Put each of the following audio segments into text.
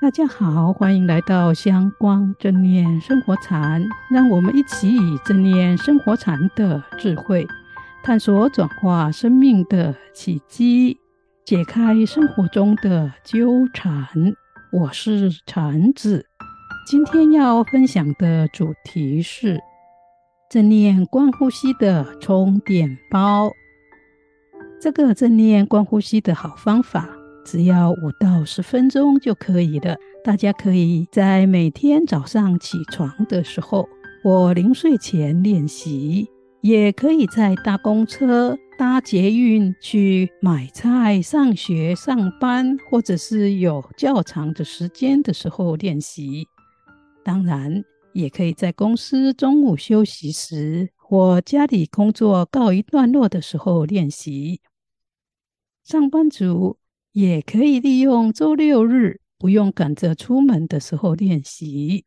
大家好，欢迎来到香光正念生活禅，让我们一起以正念生活禅的智慧，探索转化生命的契机，解开生活中的纠缠。我是禅子，今天要分享的主题是正念观呼吸的充电包。这个正念观呼吸的好方法。只要五到十分钟就可以了。大家可以在每天早上起床的时候，或临睡前练习，也可以在搭公车、搭捷运去买菜、上学、上班，或者是有较长的时间的时候练习。当然，也可以在公司中午休息时，或家里工作告一段落的时候练习。上班族。也可以利用周六日不用赶着出门的时候练习。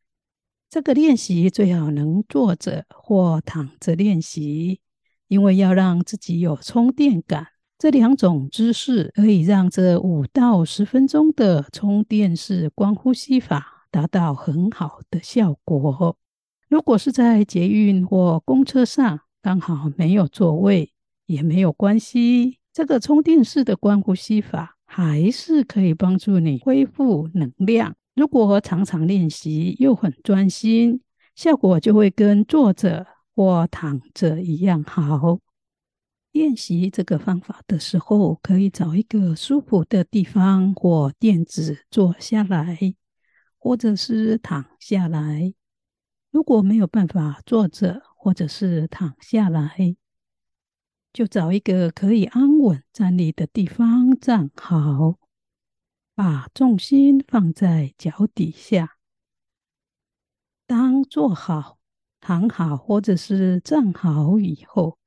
这个练习最好能坐着或躺着练习，因为要让自己有充电感。这两种姿势可以让这五到十分钟的充电式观呼吸法达到很好的效果。如果是在捷运或公车上，刚好没有座位也没有关系，这个充电式的观呼吸法。还是可以帮助你恢复能量。如果常常练习又很专心，效果就会跟坐着或躺着一样好。练习这个方法的时候，可以找一个舒服的地方或垫子坐下来，或者是躺下来。如果没有办法坐着或者是躺下来，就找一个可以安稳站立的地方站好，把重心放在脚底下。当坐好、躺好或者是站好以后，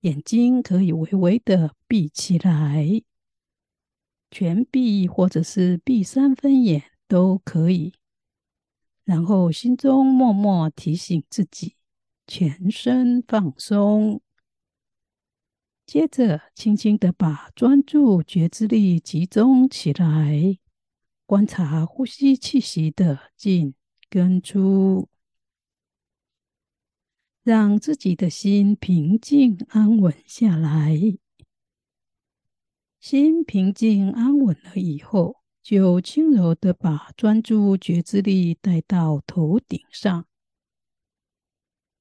眼睛可以微微的闭起来，全闭或者是闭三分眼都可以。然后心中默默提醒自己，全身放松。接着，轻轻的把专注觉知力集中起来，观察呼吸气息的进跟出，让自己的心平静安稳下来。心平静安稳了以后，就轻柔的把专注觉知力带到头顶上。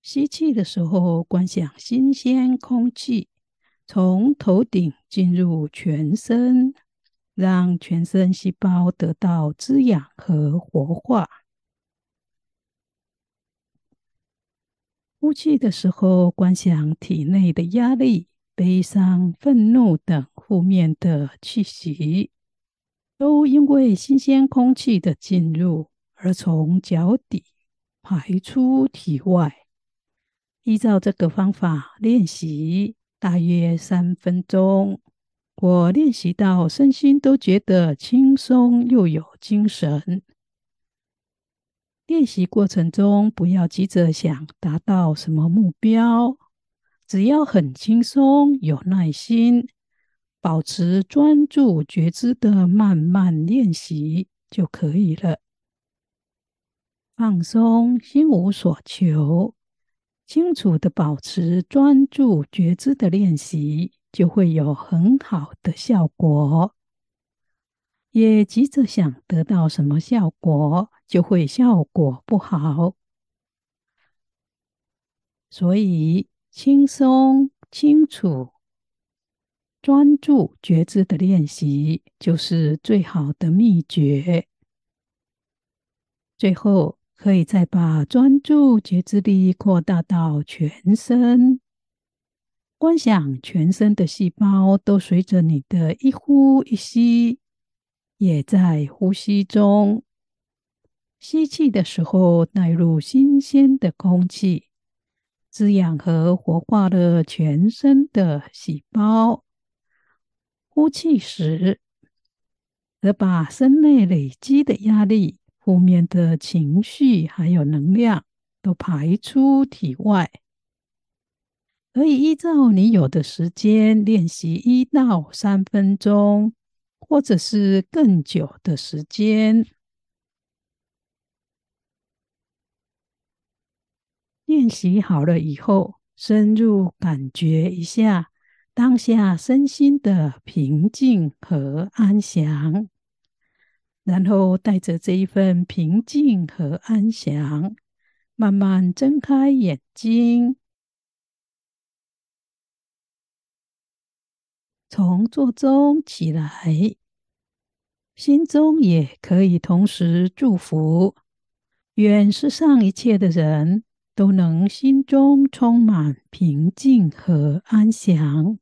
吸气的时候，观想新鲜空气。从头顶进入全身，让全身细胞得到滋养和活化。呼气的时候，观想体内的压力、悲伤、愤怒等负面的气息，都因为新鲜空气的进入而从脚底排出体外。依照这个方法练习。大约三分钟，我练习到身心都觉得轻松又有精神。练习过程中，不要急着想达到什么目标，只要很轻松、有耐心，保持专注觉知的慢慢练习就可以了。放松，心无所求。清楚的保持专注觉知的练习，就会有很好的效果。也急着想得到什么效果，就会效果不好。所以，轻松、清楚、专注觉知的练习，就是最好的秘诀。最后。可以再把专注觉知力扩大到全身，观想全身的细胞都随着你的一呼一吸，也在呼吸中。吸气的时候，带入新鲜的空气，滋养和活化了全身的细胞。呼气时，则把身内累积的压力。负面的情绪还有能量都排出体外。可以依照你有的时间练习一到三分钟或者是更久的时间。练习好了以后深入感觉一下当下身心的平静和安详。然后带着这一份平静和安详，慢慢睁开眼睛，从坐中起来，心中也可以同时祝福，愿世上一切的人都能心中充满平静和安详，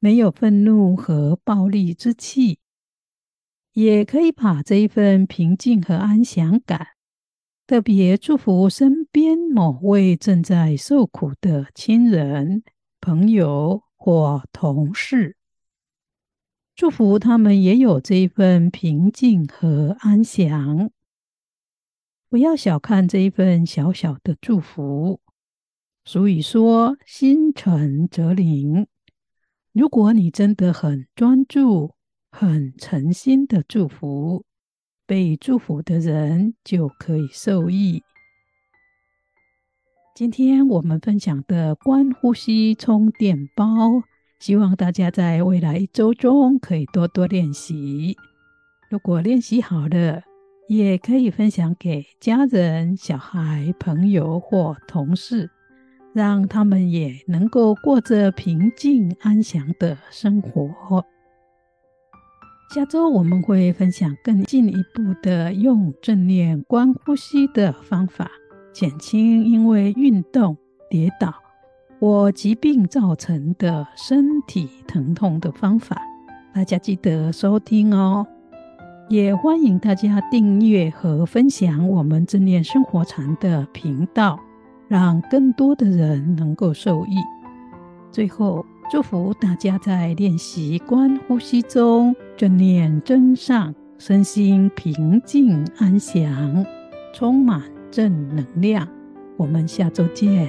没有愤怒和暴戾之气，也可以把这一份平静和安详感。特别祝福身边某位正在受苦的亲人、朋友或同事，祝福他们也有这一份平静和安详。不要小看这一份小小的祝福。俗语说：“心诚则灵。”如果你真的很专注、很诚心的祝福，被祝福的人就可以受益。今天我们分享的观呼吸充电包，希望大家在未来一周中可以多多练习。如果练习好了，也可以分享给家人、小孩、朋友或同事，让他们也能够过着平静安详的生活。下周我们会分享更进一步的用正念观呼吸的方法，减轻因为运动、跌倒或疾病造成的身体疼痛的方法。大家记得收听哦，也欢迎大家订阅和分享我们正念生活禅的频道，让更多的人能够受益。最后。祝福大家在练习观呼吸中正念真上，身心平静安详，充满正能量。我们下周见。